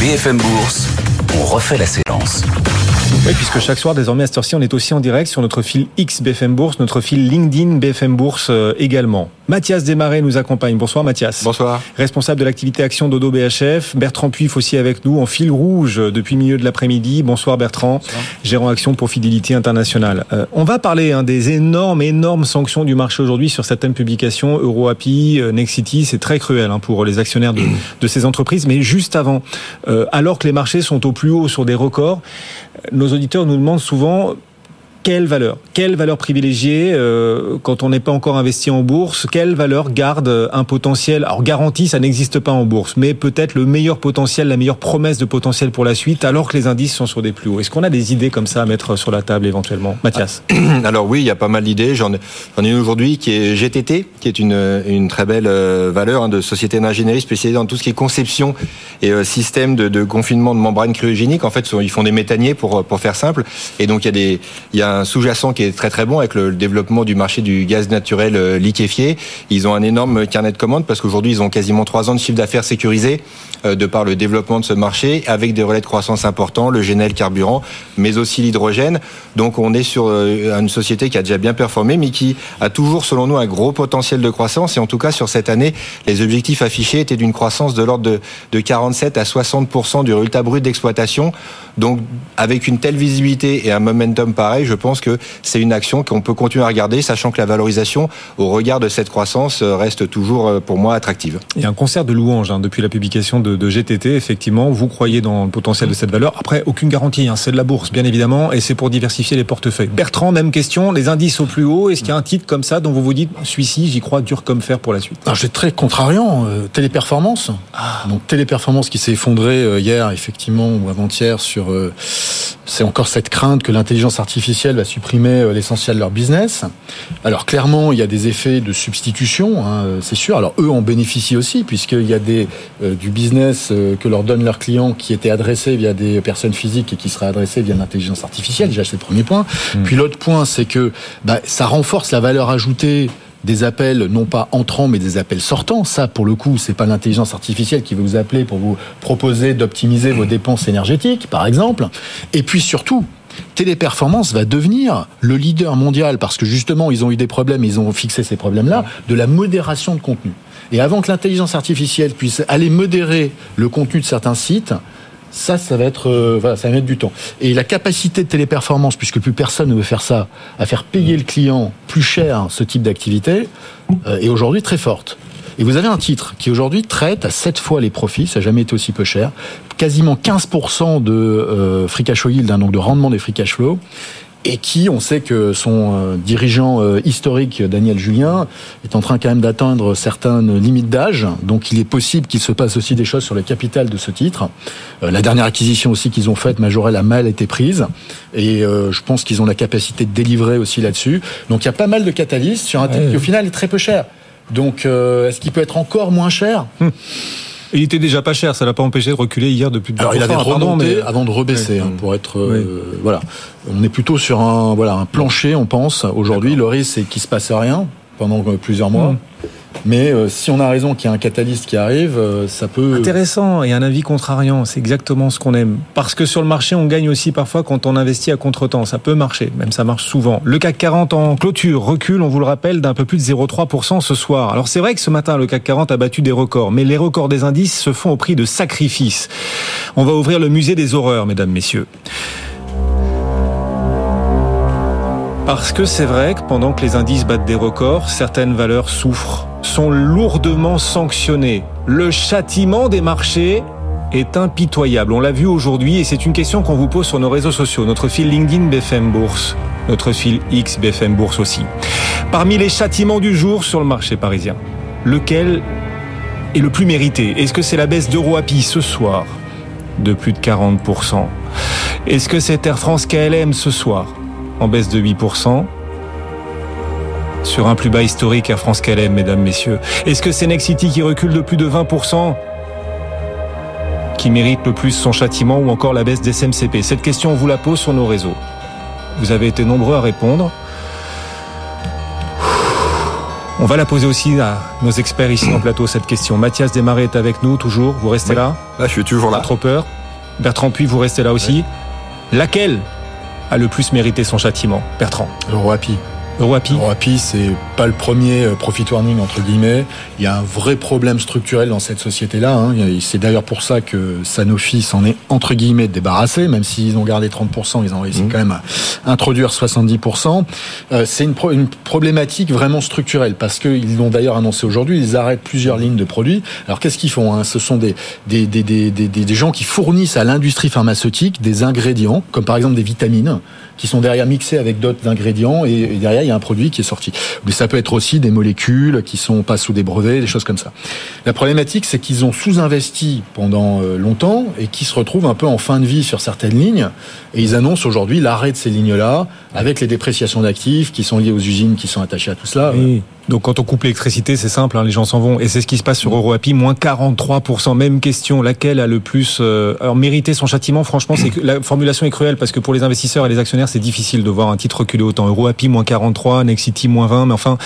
BFM Bourse, on refait la séance. Oui, puisque chaque soir, désormais, à cette heure-ci, on est aussi en direct sur notre fil X BFM Bourse, notre fil LinkedIn BFM Bourse euh, également. Mathias Desmarais nous accompagne. Bonsoir Mathias. Bonsoir. Responsable de l'activité Action Dodo BHF. Bertrand Puif aussi avec nous en fil rouge depuis le milieu de l'après-midi. Bonsoir Bertrand, gérant Action pour Fidélité Internationale. Euh, on va parler hein, des énormes, énormes sanctions du marché aujourd'hui sur certaines publications. EuroAPI, euh, Nexity, c'est très cruel hein, pour les actionnaires de, de, ces entreprises. Mais juste avant, euh, alors que les marchés sont au plus haut sur des records, nos auditeurs nous demandent souvent quelle valeur Quelle valeur privilégiée euh, quand on n'est pas encore investi en bourse Quelle valeur garde un potentiel Alors garantie, ça n'existe pas en bourse, mais peut-être le meilleur potentiel, la meilleure promesse de potentiel pour la suite, alors que les indices sont sur des plus hauts. Est-ce qu'on a des idées comme ça à mettre sur la table éventuellement, Mathias Alors oui, il y a pas mal d'idées. J'en ai, une aujourd'hui qui est GTT, qui est une, une très belle euh, valeur hein, de société d'ingénierie spécialisée dans tout ce qui est conception et euh, système de, de, confinement de membranes cryogéniques. En fait, ils font des méthaniers pour pour faire simple. Et donc il y a des il y a un sous-jacent qui est très très bon avec le développement du marché du gaz naturel euh, liquéfié. Ils ont un énorme carnet de commandes parce qu'aujourd'hui ils ont quasiment trois ans de chiffre d'affaires sécurisé euh, de par le développement de ce marché avec des relais de croissance importants, le GNL carburant, mais aussi l'hydrogène. Donc on est sur euh, une société qui a déjà bien performé mais qui a toujours selon nous un gros potentiel de croissance et en tout cas sur cette année les objectifs affichés étaient d'une croissance de l'ordre de, de 47 à 60% du résultat brut d'exploitation. Donc avec une telle visibilité et un momentum pareil, je pense que c'est une action qu'on peut continuer à regarder, sachant que la valorisation, au regard de cette croissance, reste toujours pour moi attractive. Il y a un concert de louanges hein, depuis la publication de, de, GTT. Effectivement, vous croyez dans le potentiel de cette valeur. Après, aucune garantie. Hein, c'est de la bourse, bien évidemment, et c'est pour diversifier les portefeuilles. Bertrand, même question. Les indices au plus haut. Est-ce qu'il y a un titre comme ça dont vous vous dites, celui-ci, j'y crois dur comme fer pour la suite? Alors, j'ai très contrariant. Euh, téléperformance. Ah. Donc téléperformance qui s'est effondrée euh, hier, effectivement, ou avant-hier sur. Euh, c'est encore cette crainte que l'intelligence artificielle va supprimer euh, l'essentiel de leur business. Alors clairement, il y a des effets de substitution, hein, c'est sûr. Alors eux en bénéficient aussi, puisqu'il y a des, euh, du business euh, que leur donnent leurs clients qui était adressé via des personnes physiques et qui sera adressé via l'intelligence artificielle. Déjà, c'est le premier point. Mmh. Puis l'autre point, c'est que bah, ça renforce la valeur ajoutée des appels non pas entrants mais des appels sortants. Ça, pour le coup, c'est pas l'intelligence artificielle qui va vous appeler pour vous proposer d'optimiser vos dépenses énergétiques, par exemple. Et puis surtout, Téléperformance va devenir le leader mondial parce que justement ils ont eu des problèmes, ils ont fixé ces problèmes-là de la modération de contenu. Et avant que l'intelligence artificielle puisse aller modérer le contenu de certains sites, ça, ça va être, euh, voilà, ça va mettre du temps. Et la capacité de téléperformance, puisque plus personne ne veut faire ça, à faire payer le client plus cher ce type d'activité, euh, est aujourd'hui très forte. Et vous avez un titre qui aujourd'hui traite à 7 fois les profits, ça n'a jamais été aussi peu cher, quasiment 15% de euh, free cash flow yield, hein, donc de rendement des free cash flow, et qui, on sait que son euh, dirigeant euh, historique, Daniel Julien, est en train quand même d'atteindre certaines limites d'âge. Donc il est possible qu'il se passe aussi des choses sur le capital de ce titre. Euh, la dernière acquisition aussi qu'ils ont faite, Majorel, a mal été prise. Et je pense qu'ils ont la capacité de délivrer aussi là-dessus. Donc il y a pas mal de catalystes sur un titre ouais. qui au final est très peu cher. Donc est-ce qu'il peut être encore moins cher? Hum. Il était déjà pas cher, ça l'a pas empêché de reculer hier depuis. Alors il avait remonté mais... avant de rebaisser, oui. hein, pour être euh, voilà. On est plutôt sur un voilà un plancher, on pense. Aujourd'hui, le risque c'est qu'il se passe rien pendant plusieurs mois. Mmh. Mais euh, si on a raison qu'il y a un catalyste qui arrive, euh, ça peut... Intéressant, et un avis contrariant, c'est exactement ce qu'on aime. Parce que sur le marché, on gagne aussi parfois quand on investit à contre-temps. Ça peut marcher, même ça marche souvent. Le CAC 40 en clôture recule, on vous le rappelle, d'un peu plus de 0,3% ce soir. Alors c'est vrai que ce matin, le CAC 40 a battu des records, mais les records des indices se font au prix de sacrifices. On va ouvrir le musée des horreurs, mesdames, messieurs. Parce que c'est vrai que pendant que les indices battent des records, certaines valeurs souffrent, sont lourdement sanctionnées. Le châtiment des marchés est impitoyable. On l'a vu aujourd'hui et c'est une question qu'on vous pose sur nos réseaux sociaux. Notre fil LinkedIn BFM Bourse, notre fil X BFM Bourse aussi. Parmi les châtiments du jour sur le marché parisien, lequel est le plus mérité? Est-ce que c'est la baisse d'EuroAPI ce soir de plus de 40%. Est-ce que c'est Air France KLM ce soir en baisse de 8% sur un plus bas historique Air France KLM, mesdames, messieurs Est-ce que c'est Nexity qui recule de plus de 20% qui mérite le plus son châtiment ou encore la baisse des SMCP Cette question, on vous la pose sur nos réseaux. Vous avez été nombreux à répondre. On va la poser aussi à nos experts ici en plateau, cette question. Mathias Desmarais est avec nous, toujours. Vous restez là? Là, je suis toujours là. Pas trop peur. Bertrand Puy, vous restez là aussi. Laquelle a le plus mérité son châtiment? Bertrand Euroapi. Euroapi Euroapi, c'est pas le premier euh, profit warning entre guillemets. Il y a un vrai problème structurel dans cette société-là. Hein. C'est d'ailleurs pour ça que Sanofi s'en est entre guillemets débarrassé, même s'ils ont gardé 30%, ils ont réussi mmh. quand même à introduire 70%. Euh, c'est une, une, problématique vraiment structurelle parce qu'ils l'ont d'ailleurs annoncé aujourd'hui. Ils arrêtent plusieurs lignes de produits. Alors qu'est-ce qu'ils font hein? Ce sont des des, des, des, des, des gens qui fournissent à l'industrie pharmaceutique des ingrédients, comme par exemple des vitamines qui sont derrière mixés avec d'autres ingrédients et, derrière il y a un produit qui est sorti. Mais ça peut être aussi des molécules qui sont pas sous des brevets, des choses comme ça. La problématique, c'est qu'ils ont sous-investi pendant euh, longtemps et qui se retrouvent un peu en fin de vie sur certaines lignes et ils annoncent aujourd'hui l'arrêt de ces lignes-là avec les dépréciations d'actifs qui sont liées aux usines qui sont attachées à tout cela. Donc quand on coupe l'électricité, c'est simple, hein, les gens s'en vont. Et c'est ce qui se passe sur EuroAPI, moins 43%. Même question, laquelle a le plus euh, alors mérité son châtiment? Franchement, c'est la formulation est cruelle parce que pour les investisseurs et les actionnaires, c'est difficile de voir un titre reculer autant. EuroAPI, moins 43, Nexity, moins 20. Mais enfin,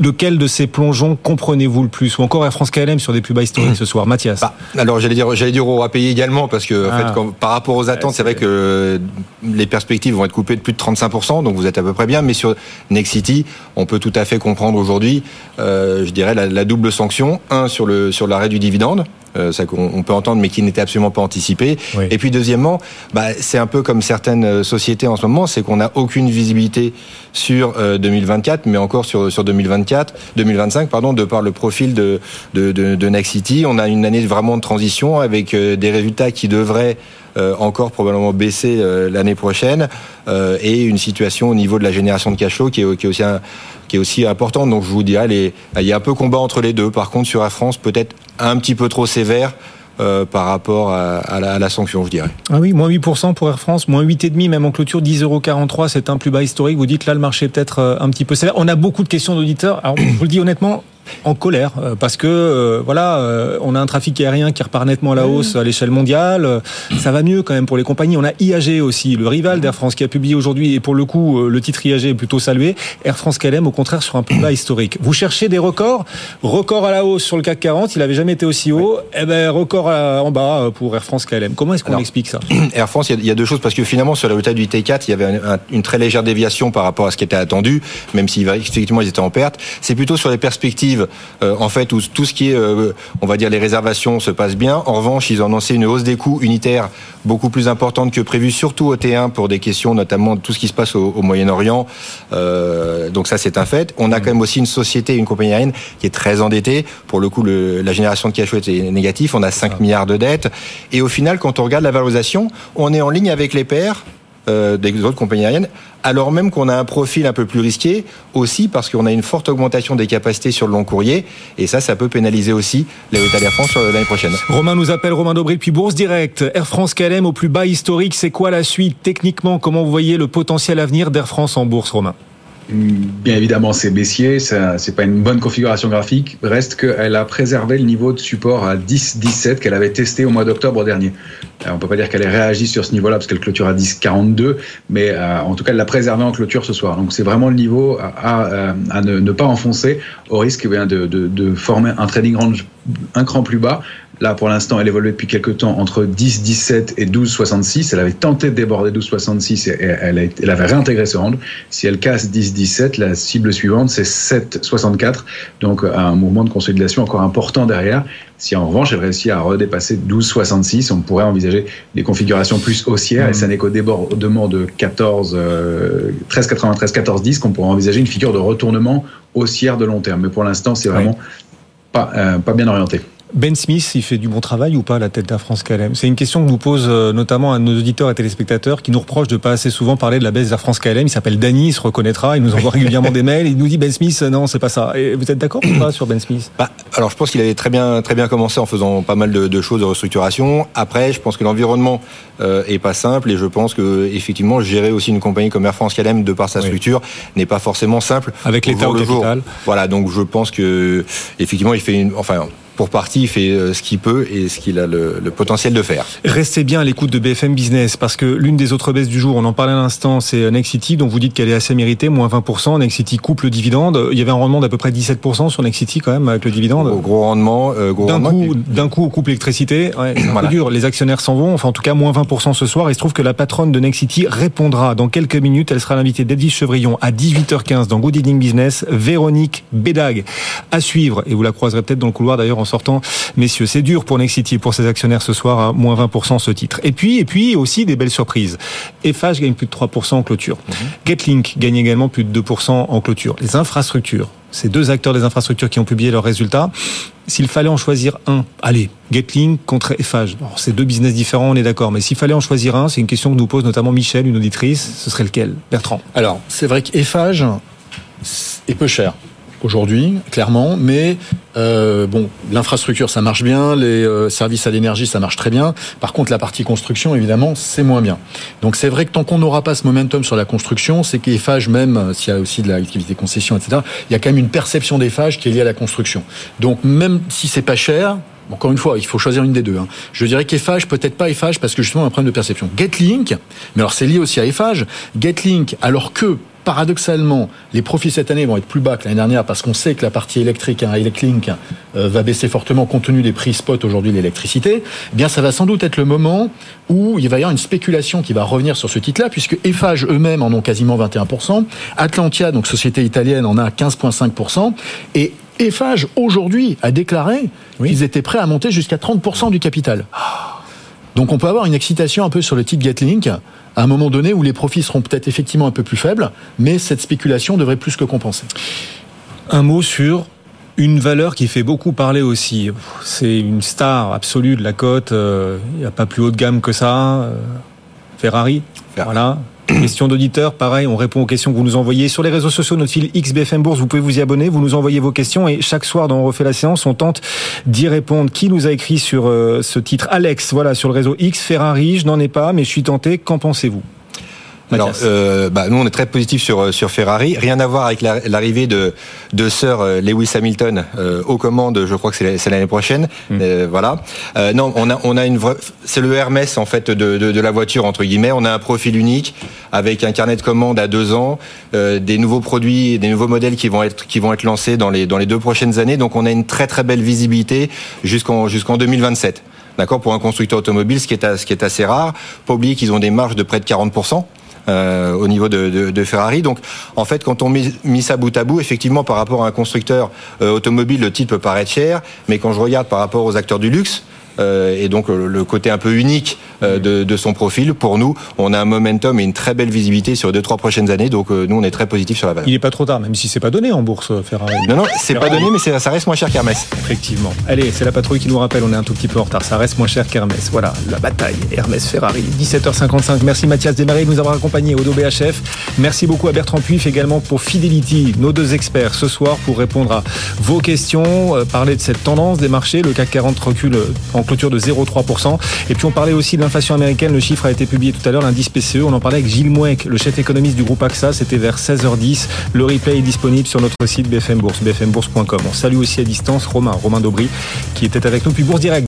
lequel de ces plongeons comprenez-vous le plus Ou encore Air France KLM sur des plus bas historiques ce soir Mathias bah, Alors j'allais dire, j'allais dire au payer également parce que en fait, ah. quand, par rapport aux attentes, c'est vrai que les perspectives vont être coupées de plus de 35%, donc vous êtes à peu près bien. Mais sur Nexity, on peut tout à fait comprendre aujourd'hui, euh, je dirais, la, la, double sanction. Un, sur le sur l'arrêt du dividende, ça qu'on peut entendre, mais qui n'était absolument pas anticipé. Et puis deuxièmement, bah, c'est un peu comme certaines euh, sociétés en ce moment, c'est qu'on n'a aucune visibilité sur 2024, euh, mais encore sur sur 2024, 2025, pardon, de par le profil de de, de, de Nexity. On a une année vraiment de transition avec des résultats qui devraient encore probablement baisser l'année prochaine et une situation au niveau de la génération de cash flow qui est, aussi qui est aussi importante. Donc je vous dirais, il y a un peu combat entre les deux. Par contre, sur Air France, peut-être un petit peu trop sévère. Euh, par rapport à, la, la, sanction, je dirais. Ah oui, moins 8% pour Air France, moins 8,5 même en clôture, 10,43 c'est un plus bas historique. Vous dites là, le marché est peut-être euh, un petit peu sévère. On a beaucoup de questions d'auditeurs. Alors, je vous le dis honnêtement, en colère euh, parce que euh, voilà, euh, on a un trafic aérien qui repart nettement à la hausse à l'échelle mondiale. Ça va mieux quand même pour les compagnies. On a IAG aussi, le rival d'Air France qui a publié aujourd'hui et pour le coup le titre IAG est plutôt salué. Air France KLM au contraire sur un plus bas historique. Vous cherchez des records, record à la hausse sur le CAC 40, il avait jamais été aussi haut. Eh ben record en bas pour Air France KLM. Comment est-ce qu'on explique ça? Air France, il y, a deux choses parce que finalement sur la résultat du T4, il y avait une très légère déviation par rapport à ce qui était attendu, même si effectivement ils étaient en perte. C'est plutôt sur les perspectives en fait fait, tout, ce qui est, euh, on va dire, les réservations se passe bien. En revanche, ils ont annoncé une hausse des coûts unitaires beaucoup plus importante que prévu, surtout au T1 pour des questions notamment de tout ce qui se passe au, Moyen-Orient. Euh, donc ça, c'est un fait. On a quand même aussi une société, une compagnie aérienne qui est très endettée. Pour le coup, le, la génération de cash flow est négative. On a 5 ah. milliards de dettes. Et au final, quand on regarde la valorisation, on est en ligne avec les pairs euh, des autres compagnies aériennes, alors même qu'on a un profil un peu plus risqué, aussi parce qu'on a une forte augmentation des capacités sur le long courrier, et ça, ça peut pénaliser aussi les résultats d'Air France l'année prochaine. Romain nous appelle, Romain Dobril, puis Bourse Direct. Air France KLM au plus bas historique, c'est quoi la suite Techniquement, comment vous voyez le potentiel avenir d'Air France en bourse, Romain? Bien évidemment, c'est baissier, c'est pas une bonne configuration graphique. Reste qu'elle a préservé le niveau de support à 10-17 qu'elle avait testé au mois d'octobre dernier. On on peut pas dire qu'elle ait réagi sur ce niveau-là parce qu'elle clôture à 10-42, mais euh, en tout cas, elle l'a préservé en clôture ce soir. Donc c'est vraiment le niveau à, à, ne, pas enfoncer au risque eh de, de, former un trading range un cran plus bas Là, pour l'instant, elle évoluait depuis quelques temps entre 10, 17 et 12, 66. Elle avait tenté de déborder 12, 66 et elle, elle avait réintégré ce range. Si elle casse 10, 17, la cible suivante, c'est 7, 64. Donc, un mouvement de consolidation encore important derrière. Si en revanche, elle réussit à redépasser 12, 66, on pourrait envisager des configurations plus haussières. Et ça n'est qu'au débordement de 14, 13, 93, 14, 10 qu'on pourrait envisager une figure de retournement haussière de long terme. Mais pour l'instant, c'est vraiment pas, euh, pas bien orienté. Ben Smith, il fait du bon travail ou pas à la tête d'Air France KLM C'est une question que nous pose euh, notamment à nos auditeurs et téléspectateurs qui nous reprochent de pas assez souvent parler de la baisse d'Air France KLM. Il s'appelle Danny, il se reconnaîtra, il nous envoie régulièrement des mails, il nous dit Ben Smith, non, c'est pas ça. Et vous êtes d'accord ou pas sur Ben Smith? Bah, Alors je pense qu'il avait très bien, très bien commencé en faisant pas mal de, de choses de restructuration. Après, je pense que l'environnement euh, est pas simple et je pense que effectivement gérer aussi une compagnie comme Air France KLM de par sa structure n'est pas forcément simple. Avec l'État au capital. Voilà, donc je pense que effectivement il fait une, enfin pour partie, il fait euh, ce qu'il peut et ce qu'il a le, le, potentiel de faire. Restez bien à l'écoute de BFM Business parce que l'une des autres baisses du jour, on en parlait à l'instant, c'est Nexity, dont vous dites qu'elle est assez méritée, moins 20%. Nexity coupe le dividende. Il y avait un rendement d'à peu près 17% sur Nexity quand même avec le dividende. Au gros rendement. Euh, d'un coup, d'un coup, on coupe l'électricité. Ouais, c'est voilà. dur. Les actionnaires s'en vont. Enfin, en tout cas, moins 20% ce soir. Il se trouve que la patronne de Nexity répondra dans quelques minutes. Elle sera l'invitée d'Edwige Chevrillon à 18h15 dans Good Evening Business. Véronique Bédag à suivre. Et vous la croiserez peut-être dans le couloir d'ailleurs en sortant. Messieurs. C'est dur pour Nexity et pour ses actionnaires ce soir, à moins 20% ce titre. Et puis, et puis aussi des belles surprises. FH gagne plus de 3% en clôture. Mm -hmm. Getlink gagne également plus de 2% en clôture. Les infrastructures, ces deux acteurs des infrastructures qui ont publié leurs résultats, s'il fallait en choisir un, allez, Getlink contre FH. C'est deux business différents, on est d'accord. Mais s'il fallait en choisir un, c'est une question que nous pose notamment Michel, une auditrice, ce serait lequel? Bertrand Alors, c'est vrai que FH est peu cher aujourd'hui, clairement, mais euh, bon, l'infrastructure ça marche bien, les euh, services à l'énergie ça marche très bien. Par contre, la partie construction, évidemment, c'est moins bien. Donc c'est vrai que tant qu'on n'aura pas ce momentum sur la construction, c'est qu'Eiffage, même s'il y a aussi de l'activité concession, etc., il y a quand même une perception d'Eiffage qui est liée à la construction. Donc même si c'est pas cher, encore une fois, il faut choisir une des deux. Hein. Je dirais qu'Eiffage, peut-être pas Eiffage, parce que justement un problème de perception. Getlink, mais alors c'est lié aussi à Eiffage. Getlink, alors que paradoxalement, les profits cette année vont être plus bas que l'année dernière parce qu'on sait que la partie électrique, hein, Electlink, euh, va baisser fortement compte tenu des prix spot aujourd'hui de l'électricité. Eh bien, ça va sans doute être le moment où il va y avoir une spéculation qui va revenir sur ce titre-là, puisque Eiffage eux-mêmes en ont quasiment 21%, Atlantia, donc société italienne, en a 15,5%, et Eiffage aujourd'hui a déclaré oui. qu'ils étaient prêts à monter jusqu'à 30% du capital. Donc on peut avoir une excitation un peu sur le titre Getlink à un moment donné où les profits seront peut-être effectivement un peu plus faibles, mais cette spéculation devrait plus que compenser. Un mot sur une valeur qui fait beaucoup parler aussi. C'est une star absolue de la cote. Il n'y a pas plus haut de gamme que ça. Ferrari. Voilà. Question d'auditeurs, pareil, on répond aux questions que vous nous envoyez. Sur les réseaux sociaux, notre fil XBFM Bourse, vous pouvez vous y abonner, vous nous envoyez vos questions et chaque soir dans On refait la séance, on tente d'y répondre. Qui nous a écrit sur euh, ce titre? Alex, voilà, sur le réseau X, Ferrari, je n'en ai pas, mais je suis tenté, qu'en pensez-vous? Alors, euh, bah, nous, on est très positif sur sur Ferrari. Rien à voir avec l'arrivée de de Sir Lewis Hamilton euh, aux commandes. Je crois que c'est l'année prochaine. Mm. Euh, voilà. Euh, non, on a on a une vraie. C'est le Hermès en fait de, de, de la voiture entre guillemets. On a un profil unique avec un carnet de commandes à deux ans, euh, des nouveaux produits, des nouveaux modèles qui vont être qui vont être lancés dans les dans les deux prochaines années. Donc, on a une très très belle visibilité jusqu'en jusqu'en 2027 d'accord, pour un constructeur automobile, ce qui est, ce qui est assez rare. Pas oublier qu'ils ont des marges de près de 40%. Euh, au niveau de, de, de, Ferrari. Donc, en fait, quand on met, ça bout à bout, effectivement, par rapport à un constructeur euh, automobile, le titre peut paraître cher, mais quand je regarde par rapport aux acteurs du luxe, euh, et donc le côté un peu unique euh, de, de, son profil. Pour nous, on a un momentum et une très belle visibilité sur deux trois prochaines années. Donc euh, nous, on est très positif sur la valeur. Il n'est pas trop tard, même si c'est pas donné en bourse Ferrari. Non, non, c'est pas donné, mais ça reste moins cher qu'Hermès. Effectivement. Allez, c'est la patrouille qui nous rappelle. On est un tout petit peu en retard. Ça reste moins cher qu'Hermès. Voilà, la bataille Hermès Ferrari. 17h55. Merci Mathias Desmarais de nous avoir accompagnés au BHF. Merci beaucoup à Bertrand Puif également pour Fidelity, nos deux experts ce soir pour répondre à vos questions, parler de cette tendance des marchés. Le CAC 40 recule en clôture de 0,3%. Et puis on parlait aussi de l'inflation américaine. Le chiffre a été publié tout à l'heure, l'indice PCE. On en parlait avec Gilles Mouek, le chef économiste du groupe AXA. C'était vers 16h10. Le replay est disponible sur notre site BFM Bourse, bfmbourse.com. On salue aussi à distance Romain, Romain Daubry, qui était avec nous. Puis Bourse Direct.